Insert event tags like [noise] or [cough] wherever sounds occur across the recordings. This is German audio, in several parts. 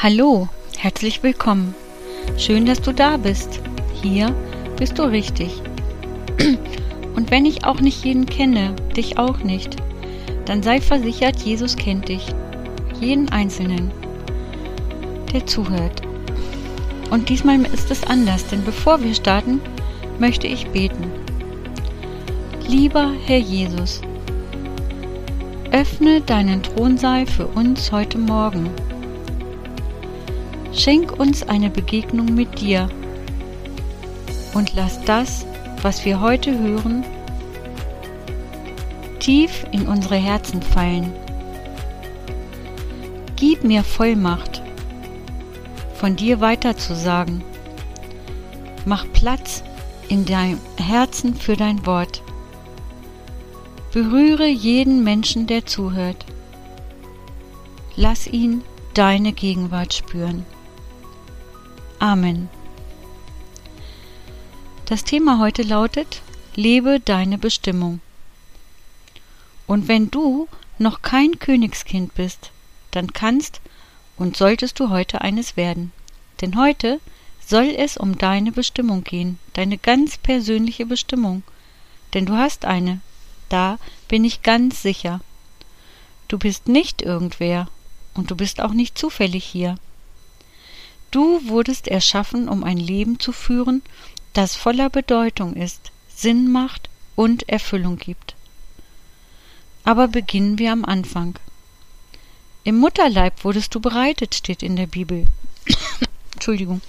Hallo, herzlich willkommen. Schön, dass du da bist. Hier bist du richtig. [clears throat] Und wenn ich auch nicht jeden kenne, dich auch nicht, dann sei versichert, Jesus kennt dich. Jeden Einzelnen, der zuhört. Und diesmal ist es anders, denn bevor wir starten, möchte ich beten. Lieber Herr Jesus, öffne deinen Thronsaal für uns heute Morgen Schenk uns eine Begegnung mit dir und lass das, was wir heute hören, tief in unsere Herzen fallen. Gib mir Vollmacht, von dir weiterzusagen. Mach Platz in deinem Herzen für dein Wort. Berühre jeden Menschen, der zuhört. Lass ihn deine Gegenwart spüren. Amen. Das Thema heute lautet Lebe deine Bestimmung. Und wenn du noch kein Königskind bist, dann kannst und solltest du heute eines werden. Denn heute soll es um deine Bestimmung gehen, deine ganz persönliche Bestimmung. Denn du hast eine, da bin ich ganz sicher. Du bist nicht irgendwer und du bist auch nicht zufällig hier. Du wurdest erschaffen, um ein Leben zu führen, das voller Bedeutung ist, Sinn macht und Erfüllung gibt. Aber beginnen wir am Anfang. Im Mutterleib wurdest du bereitet, steht in der Bibel. [coughs] Entschuldigung.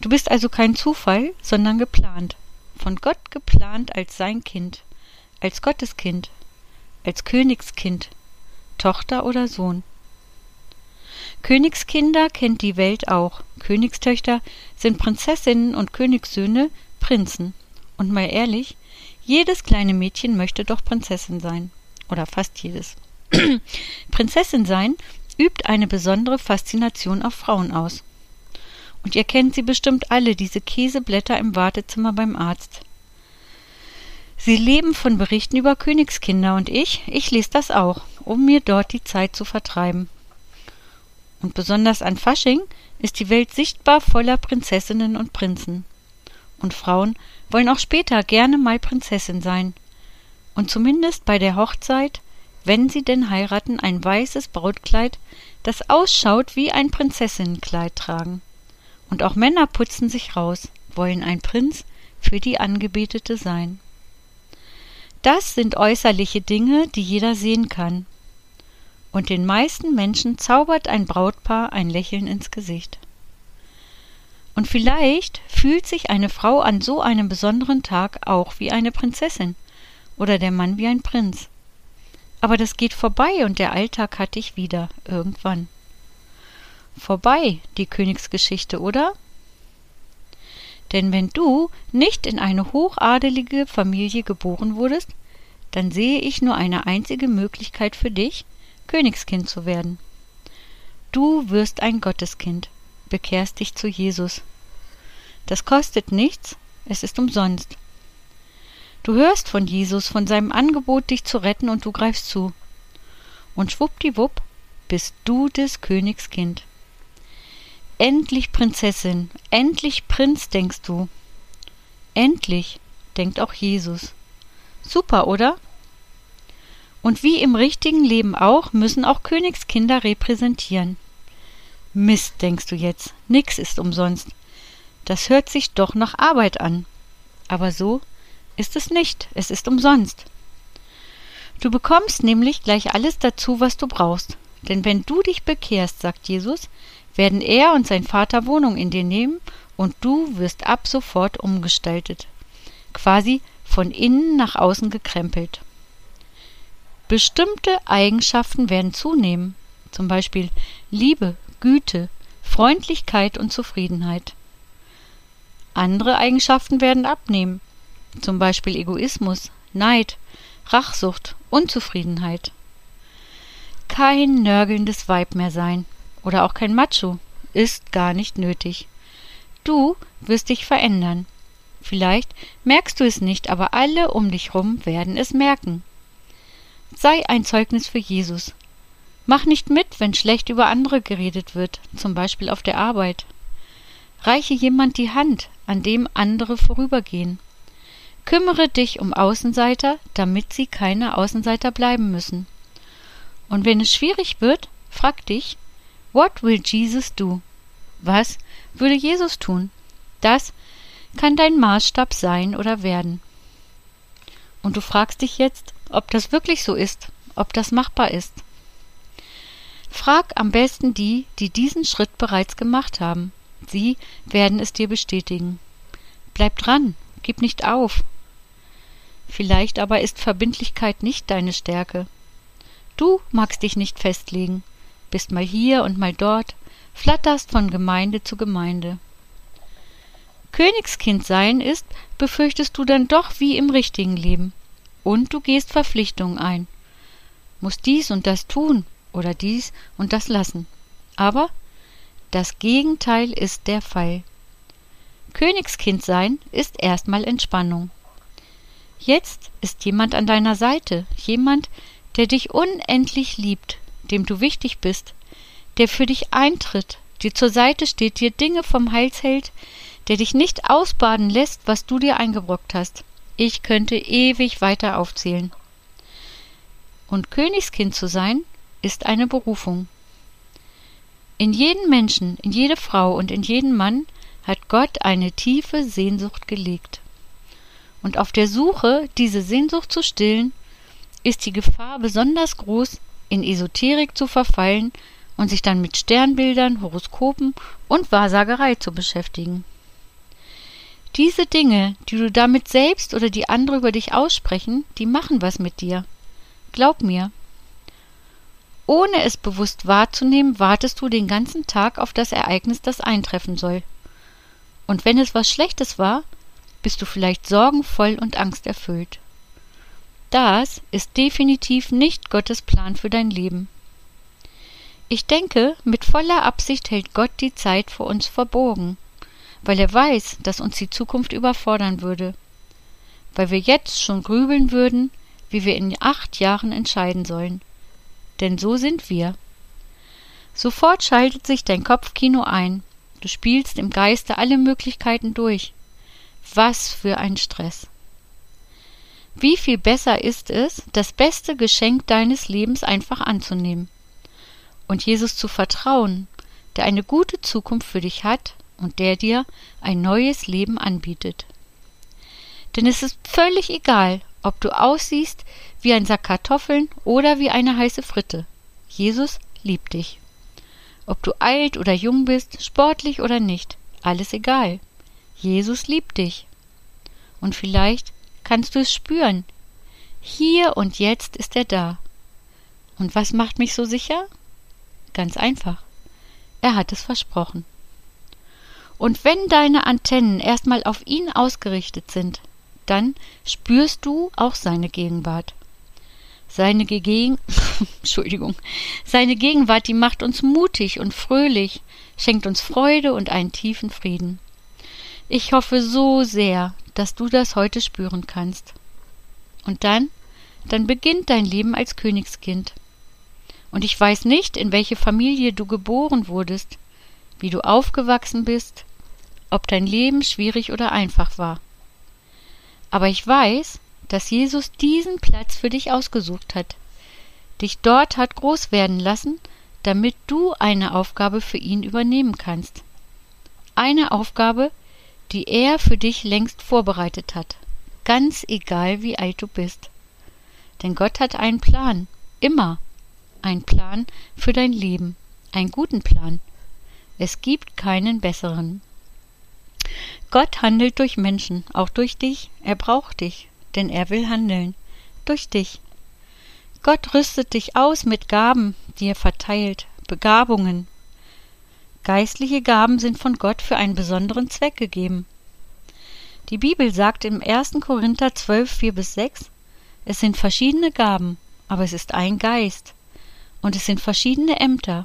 Du bist also kein Zufall, sondern geplant. Von Gott geplant als sein Kind, als Gotteskind, als Königskind, Tochter oder Sohn. Königskinder kennt die Welt auch. Königstöchter sind Prinzessinnen und Königssöhne Prinzen. Und mal ehrlich, jedes kleine Mädchen möchte doch Prinzessin sein. Oder fast jedes. [clears throat] Prinzessin sein übt eine besondere Faszination auf Frauen aus. Und ihr kennt sie bestimmt alle, diese Käseblätter im Wartezimmer beim Arzt. Sie leben von Berichten über Königskinder und ich, ich lese das auch, um mir dort die Zeit zu vertreiben. Und besonders an Fasching ist die Welt sichtbar voller Prinzessinnen und Prinzen. Und Frauen wollen auch später gerne mal Prinzessin sein. Und zumindest bei der Hochzeit, wenn sie denn heiraten, ein weißes Brautkleid, das ausschaut wie ein Prinzessinnenkleid tragen. Und auch Männer putzen sich raus, wollen ein Prinz für die Angebetete sein. Das sind äußerliche Dinge, die jeder sehen kann und den meisten Menschen zaubert ein Brautpaar ein Lächeln ins Gesicht. Und vielleicht fühlt sich eine Frau an so einem besonderen Tag auch wie eine Prinzessin oder der Mann wie ein Prinz. Aber das geht vorbei und der Alltag hat dich wieder irgendwann. Vorbei, die Königsgeschichte, oder? Denn wenn du nicht in eine hochadelige Familie geboren wurdest, dann sehe ich nur eine einzige Möglichkeit für dich, Königskind zu werden. Du wirst ein Gotteskind, bekehrst dich zu Jesus. Das kostet nichts, es ist umsonst. Du hörst von Jesus, von seinem Angebot, dich zu retten, und du greifst zu. Und schwuppdiwupp bist du des Königs Kind. Endlich Prinzessin, endlich Prinz, denkst du. Endlich, denkt auch Jesus. Super, oder? Und wie im richtigen Leben auch, müssen auch Königskinder repräsentieren. Mist, denkst du jetzt, nix ist umsonst. Das hört sich doch nach Arbeit an. Aber so ist es nicht, es ist umsonst. Du bekommst nämlich gleich alles dazu, was du brauchst. Denn wenn du dich bekehrst, sagt Jesus, werden er und sein Vater Wohnung in dir nehmen und du wirst ab sofort umgestaltet. Quasi von innen nach außen gekrempelt. Bestimmte Eigenschaften werden zunehmen, zum Beispiel Liebe, Güte, Freundlichkeit und Zufriedenheit. Andere Eigenschaften werden abnehmen, zum Beispiel Egoismus, Neid, Rachsucht, Unzufriedenheit. Kein nörgelndes Weib mehr sein oder auch kein Macho ist gar nicht nötig. Du wirst dich verändern. Vielleicht merkst du es nicht, aber alle um dich rum werden es merken. Sei ein Zeugnis für Jesus. Mach nicht mit, wenn schlecht über andere geredet wird, zum Beispiel auf der Arbeit. Reiche jemand die Hand, an dem andere vorübergehen. Kümmere dich um Außenseiter, damit sie keine Außenseiter bleiben müssen. Und wenn es schwierig wird, frag dich, what will Jesus do? Was würde Jesus tun? Das kann dein Maßstab sein oder werden. Und du fragst dich jetzt, ob das wirklich so ist, ob das machbar ist. Frag am besten die, die diesen Schritt bereits gemacht haben. Sie werden es dir bestätigen. Bleib dran, gib nicht auf. Vielleicht aber ist Verbindlichkeit nicht deine Stärke. Du magst dich nicht festlegen, bist mal hier und mal dort, flatterst von Gemeinde zu Gemeinde. Königskind sein ist, befürchtest du dann doch wie im richtigen Leben. Und du gehst Verpflichtungen ein. Musst dies und das tun oder dies und das lassen. Aber das Gegenteil ist der Fall. Königskind sein ist erstmal Entspannung. Jetzt ist jemand an deiner Seite, jemand, der dich unendlich liebt, dem du wichtig bist, der für dich eintritt, dir zur Seite steht, dir Dinge vom Hals hält, der dich nicht ausbaden lässt, was du dir eingebrockt hast. Ich könnte ewig weiter aufzählen. Und Königskind zu sein, ist eine Berufung. In jeden Menschen, in jede Frau und in jeden Mann hat Gott eine tiefe Sehnsucht gelegt. Und auf der Suche, diese Sehnsucht zu stillen, ist die Gefahr besonders groß, in Esoterik zu verfallen und sich dann mit Sternbildern, Horoskopen und Wahrsagerei zu beschäftigen. Diese Dinge, die du damit selbst oder die andere über dich aussprechen, die machen was mit dir. Glaub mir, ohne es bewusst wahrzunehmen, wartest du den ganzen Tag auf das Ereignis, das eintreffen soll. Und wenn es was Schlechtes war, bist du vielleicht sorgenvoll und angsterfüllt. Das ist definitiv nicht Gottes Plan für dein Leben. Ich denke, mit voller Absicht hält Gott die Zeit vor uns verborgen, weil er weiß, dass uns die Zukunft überfordern würde, weil wir jetzt schon grübeln würden, wie wir in acht Jahren entscheiden sollen denn so sind wir. Sofort schaltet sich dein Kopfkino ein. Du spielst im Geiste alle Möglichkeiten durch. Was für ein Stress. Wie viel besser ist es, das beste Geschenk deines Lebens einfach anzunehmen und Jesus zu vertrauen, der eine gute Zukunft für dich hat und der dir ein neues Leben anbietet. Denn es ist völlig egal, ob du aussiehst wie ein Sack Kartoffeln oder wie eine heiße Fritte. Jesus liebt dich. Ob du alt oder jung bist, sportlich oder nicht, alles egal. Jesus liebt dich. Und vielleicht kannst du es spüren. Hier und jetzt ist er da. Und was macht mich so sicher? Ganz einfach. Er hat es versprochen. Und wenn deine Antennen erstmal auf ihn ausgerichtet sind, dann spürst du auch seine Gegenwart. Seine Gegen [laughs] Entschuldigung. Seine Gegenwart, die macht uns mutig und fröhlich, schenkt uns Freude und einen tiefen Frieden. Ich hoffe so sehr, dass du das heute spüren kannst. Und dann, dann beginnt dein Leben als Königskind. Und ich weiß nicht, in welche Familie du geboren wurdest, wie du aufgewachsen bist, ob dein Leben schwierig oder einfach war. Aber ich weiß, dass Jesus diesen Platz für dich ausgesucht hat, dich dort hat groß werden lassen, damit du eine Aufgabe für ihn übernehmen kannst. Eine Aufgabe, die er für dich längst vorbereitet hat, ganz egal wie alt du bist. Denn Gott hat einen Plan, immer einen Plan für dein Leben, einen guten Plan. Es gibt keinen besseren. Gott handelt durch Menschen, auch durch dich. Er braucht dich, denn er will handeln. Durch dich. Gott rüstet dich aus mit Gaben, die er verteilt, Begabungen. Geistliche Gaben sind von Gott für einen besonderen Zweck gegeben. Die Bibel sagt im 1. Korinther 12, 4 bis 6, es sind verschiedene Gaben, aber es ist ein Geist. Und es sind verschiedene Ämter,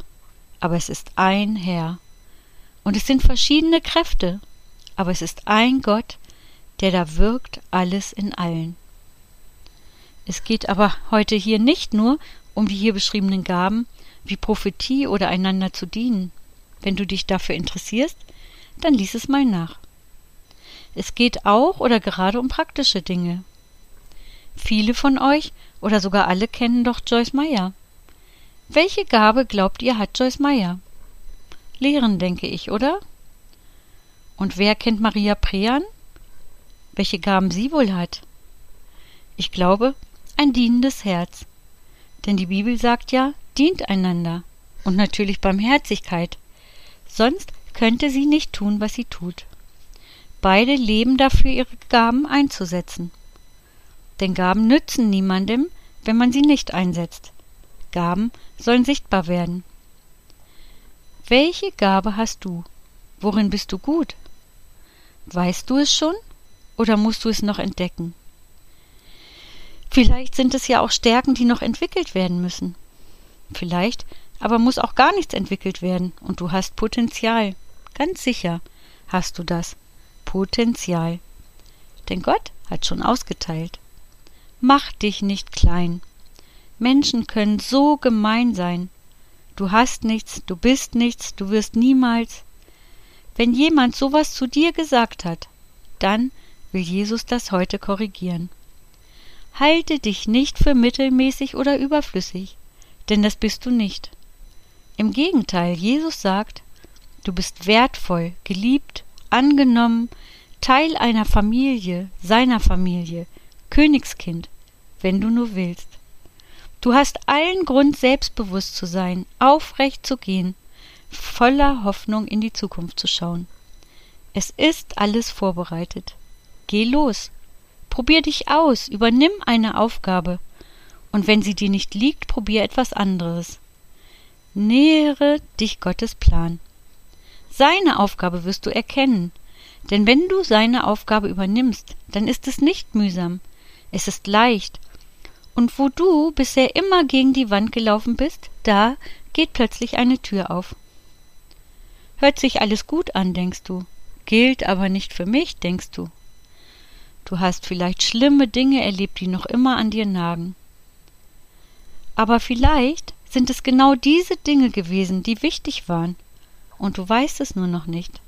aber es ist ein Herr. Und es sind verschiedene Kräfte, aber es ist ein Gott, der da wirkt alles in allen. Es geht aber heute hier nicht nur um die hier beschriebenen Gaben, wie Prophetie oder einander zu dienen. Wenn du dich dafür interessierst, dann lies es mal nach. Es geht auch oder gerade um praktische Dinge. Viele von euch oder sogar alle kennen doch Joyce Meyer. Welche Gabe glaubt ihr hat Joyce Meyer? Lehren, denke ich, oder? Und wer kennt Maria Prean? Welche Gaben sie wohl hat? Ich glaube, ein dienendes Herz. Denn die Bibel sagt ja, dient einander. Und natürlich Barmherzigkeit. Sonst könnte sie nicht tun, was sie tut. Beide leben dafür, ihre Gaben einzusetzen. Denn Gaben nützen niemandem, wenn man sie nicht einsetzt. Gaben sollen sichtbar werden. Welche Gabe hast du? Worin bist du gut? Weißt du es schon oder musst du es noch entdecken? Vielleicht sind es ja auch Stärken, die noch entwickelt werden müssen. Vielleicht aber muss auch gar nichts entwickelt werden und du hast Potenzial. Ganz sicher hast du das. Potenzial. Denn Gott hat schon ausgeteilt. Mach dich nicht klein. Menschen können so gemein sein. Du hast nichts, du bist nichts, du wirst niemals. Wenn jemand sowas zu dir gesagt hat, dann will Jesus das heute korrigieren. Halte dich nicht für mittelmäßig oder überflüssig, denn das bist du nicht. Im Gegenteil, Jesus sagt, du bist wertvoll, geliebt, angenommen, Teil einer Familie, seiner Familie, Königskind, wenn du nur willst. Du hast allen Grund, selbstbewusst zu sein, aufrecht zu gehen, voller Hoffnung in die Zukunft zu schauen. Es ist alles vorbereitet. Geh los. Probier dich aus, übernimm eine Aufgabe. Und wenn sie dir nicht liegt, probier etwas anderes. Nähere dich Gottes Plan. Seine Aufgabe wirst du erkennen, denn wenn du seine Aufgabe übernimmst, dann ist es nicht mühsam, es ist leicht, und wo du bisher immer gegen die Wand gelaufen bist, da geht plötzlich eine Tür auf. Hört sich alles gut an, denkst du, gilt aber nicht für mich, denkst du. Du hast vielleicht schlimme Dinge erlebt, die noch immer an dir nagen. Aber vielleicht sind es genau diese Dinge gewesen, die wichtig waren, und du weißt es nur noch nicht.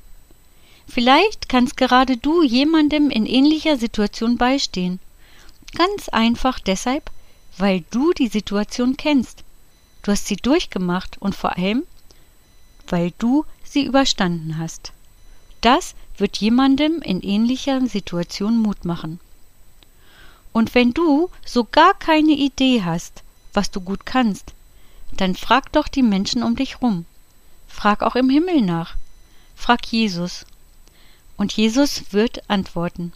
Vielleicht kannst gerade du jemandem in ähnlicher Situation beistehen. Ganz einfach deshalb, weil du die Situation kennst. Du hast sie durchgemacht und vor allem, weil du sie überstanden hast. Das wird jemandem in ähnlicher Situation Mut machen. Und wenn du so gar keine Idee hast, was du gut kannst, dann frag doch die Menschen um dich rum. Frag auch im Himmel nach. Frag Jesus. Und Jesus wird antworten.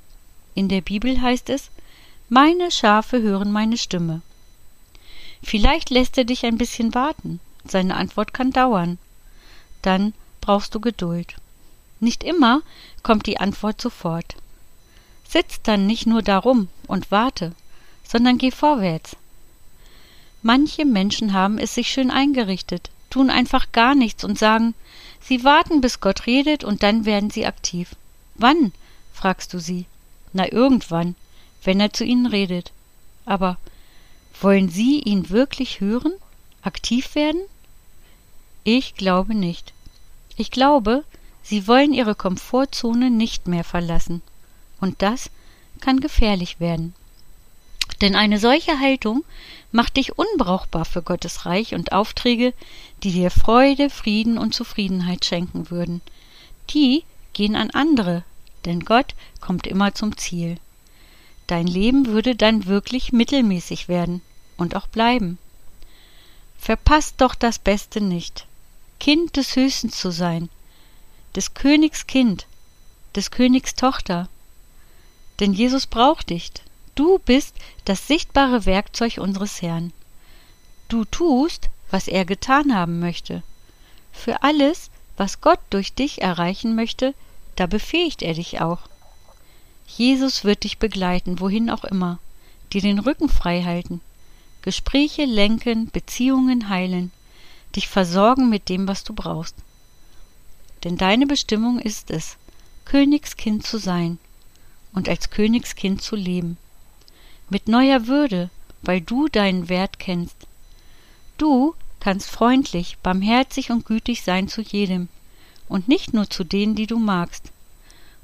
In der Bibel heißt es, meine Schafe hören meine Stimme. Vielleicht lässt er dich ein bisschen warten. Seine Antwort kann dauern. Dann brauchst du Geduld. Nicht immer kommt die Antwort sofort. Sitz dann nicht nur darum und warte, sondern geh vorwärts. Manche Menschen haben es sich schön eingerichtet, tun einfach gar nichts und sagen, sie warten, bis Gott redet und dann werden sie aktiv. Wann? fragst du sie. Na irgendwann, wenn er zu ihnen redet. Aber wollen sie ihn wirklich hören? Aktiv werden? Ich glaube nicht. Ich glaube, sie wollen ihre Komfortzone nicht mehr verlassen. Und das kann gefährlich werden. Denn eine solche Haltung macht dich unbrauchbar für Gottes Reich und Aufträge, die dir Freude, Frieden und Zufriedenheit schenken würden. Die gehen an andere, denn Gott kommt immer zum Ziel. Dein Leben würde dann wirklich mittelmäßig werden und auch bleiben. Verpasst doch das Beste nicht. Kind des Höchsten zu sein, des Königs Kind, des Königs Tochter. Denn Jesus braucht dich, Du bist das sichtbare Werkzeug unseres Herrn. Du tust, was er getan haben möchte. Für alles, was Gott durch dich erreichen möchte, da befähigt er dich auch. Jesus wird dich begleiten, wohin auch immer, dir den Rücken frei halten, Gespräche lenken, Beziehungen heilen, dich versorgen mit dem, was du brauchst. Denn deine Bestimmung ist es, Königskind zu sein und als Königskind zu leben mit neuer Würde, weil du deinen Wert kennst. Du kannst freundlich, barmherzig und gütig sein zu jedem, und nicht nur zu denen, die du magst,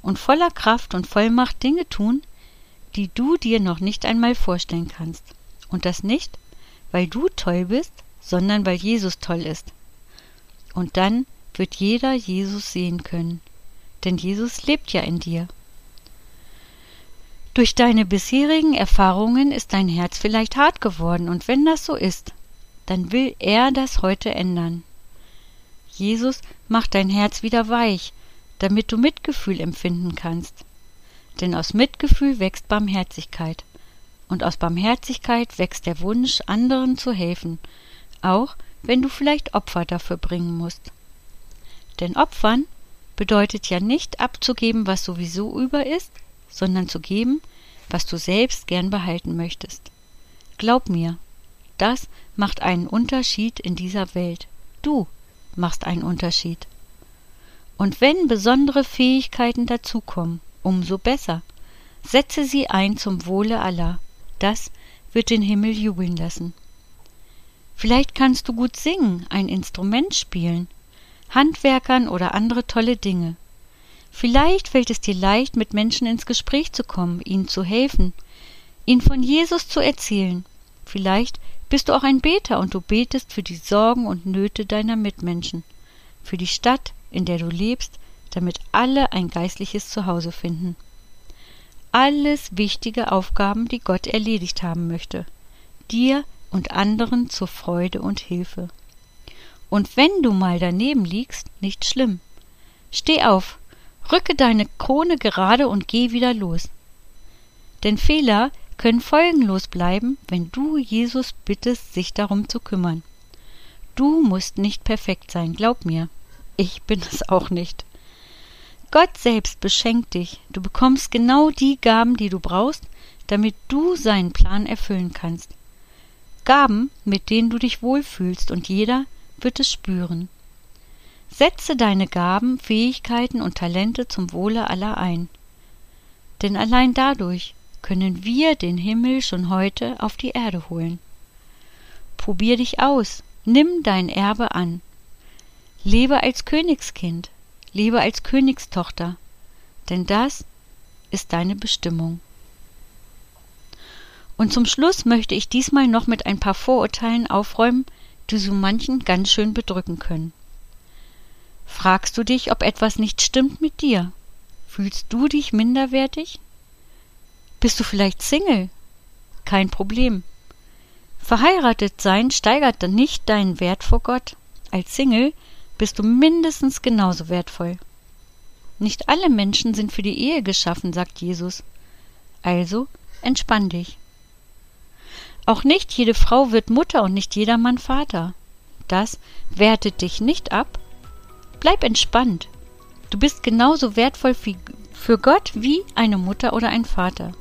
und voller Kraft und Vollmacht Dinge tun, die du dir noch nicht einmal vorstellen kannst. Und das nicht, weil du toll bist, sondern weil Jesus toll ist. Und dann wird jeder Jesus sehen können, denn Jesus lebt ja in dir. Durch deine bisherigen Erfahrungen ist dein Herz vielleicht hart geworden, und wenn das so ist, dann will er das heute ändern. Jesus macht dein Herz wieder weich, damit du Mitgefühl empfinden kannst. Denn aus Mitgefühl wächst Barmherzigkeit, und aus Barmherzigkeit wächst der Wunsch, anderen zu helfen, auch wenn du vielleicht Opfer dafür bringen musst. Denn Opfern bedeutet ja nicht abzugeben, was sowieso über ist, sondern zu geben, was du selbst gern behalten möchtest. Glaub mir, das macht einen Unterschied in dieser Welt. Du machst einen Unterschied. Und wenn besondere Fähigkeiten dazukommen, umso besser. Setze sie ein zum Wohle aller. Das wird den Himmel jubeln lassen. Vielleicht kannst du gut singen, ein Instrument spielen, Handwerkern oder andere tolle Dinge. Vielleicht fällt es dir leicht, mit Menschen ins Gespräch zu kommen, ihnen zu helfen, ihnen von Jesus zu erzählen. Vielleicht bist du auch ein Beter und du betest für die Sorgen und Nöte deiner Mitmenschen, für die Stadt, in der du lebst, damit alle ein geistliches Zuhause finden. Alles wichtige Aufgaben, die Gott erledigt haben möchte, dir und anderen zur Freude und Hilfe. Und wenn du mal daneben liegst, nicht schlimm. Steh auf, Rücke deine Krone gerade und geh wieder los. Denn Fehler können folgenlos bleiben, wenn du Jesus bittest, sich darum zu kümmern. Du musst nicht perfekt sein, glaub mir. Ich bin es auch nicht. Gott selbst beschenkt dich. Du bekommst genau die Gaben, die du brauchst, damit du seinen Plan erfüllen kannst. Gaben, mit denen du dich wohlfühlst, und jeder wird es spüren. Setze deine Gaben, Fähigkeiten und Talente zum Wohle aller ein. Denn allein dadurch können wir den Himmel schon heute auf die Erde holen. Probier dich aus, nimm dein Erbe an. Lebe als Königskind, lebe als Königstochter, denn das ist deine Bestimmung. Und zum Schluss möchte ich diesmal noch mit ein paar Vorurteilen aufräumen, die so manchen ganz schön bedrücken können. Fragst du dich, ob etwas nicht stimmt mit dir? Fühlst du dich minderwertig? Bist du vielleicht Single? Kein Problem. Verheiratet sein steigert nicht deinen Wert vor Gott. Als Single bist du mindestens genauso wertvoll. Nicht alle Menschen sind für die Ehe geschaffen, sagt Jesus. Also entspann dich. Auch nicht jede Frau wird Mutter und nicht jeder Mann Vater. Das wertet dich nicht ab, Bleib entspannt. Du bist genauso wertvoll für Gott wie eine Mutter oder ein Vater.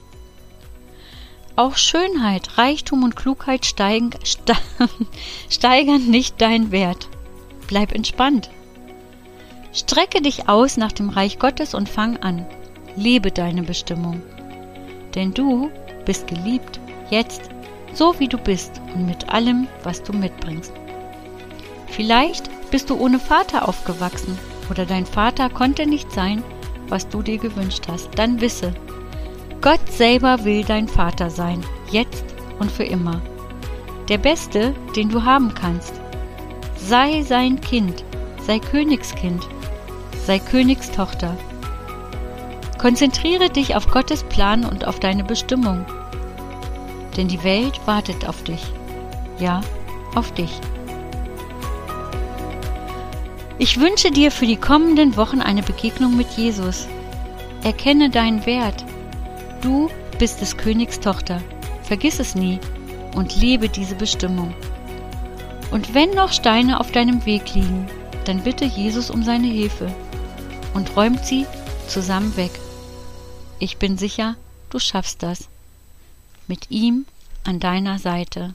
Auch Schönheit, Reichtum und Klugheit steigen, ste [laughs] steigern nicht deinen Wert. Bleib entspannt. Strecke dich aus nach dem Reich Gottes und fang an. Lebe deine Bestimmung. Denn du bist geliebt, jetzt, so wie du bist und mit allem, was du mitbringst. Vielleicht bist du ohne Vater aufgewachsen oder dein Vater konnte nicht sein, was du dir gewünscht hast. Dann wisse, Gott selber will dein Vater sein, jetzt und für immer. Der Beste, den du haben kannst. Sei sein Kind, sei Königskind, sei Königstochter. Konzentriere dich auf Gottes Plan und auf deine Bestimmung. Denn die Welt wartet auf dich. Ja, auf dich. Ich wünsche dir für die kommenden Wochen eine Begegnung mit Jesus. Erkenne deinen Wert. Du bist des Königs Tochter. Vergiss es nie und lebe diese Bestimmung. Und wenn noch Steine auf deinem Weg liegen, dann bitte Jesus um seine Hilfe und räumt sie zusammen weg. Ich bin sicher, du schaffst das. Mit ihm an deiner Seite.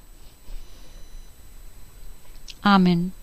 Amen.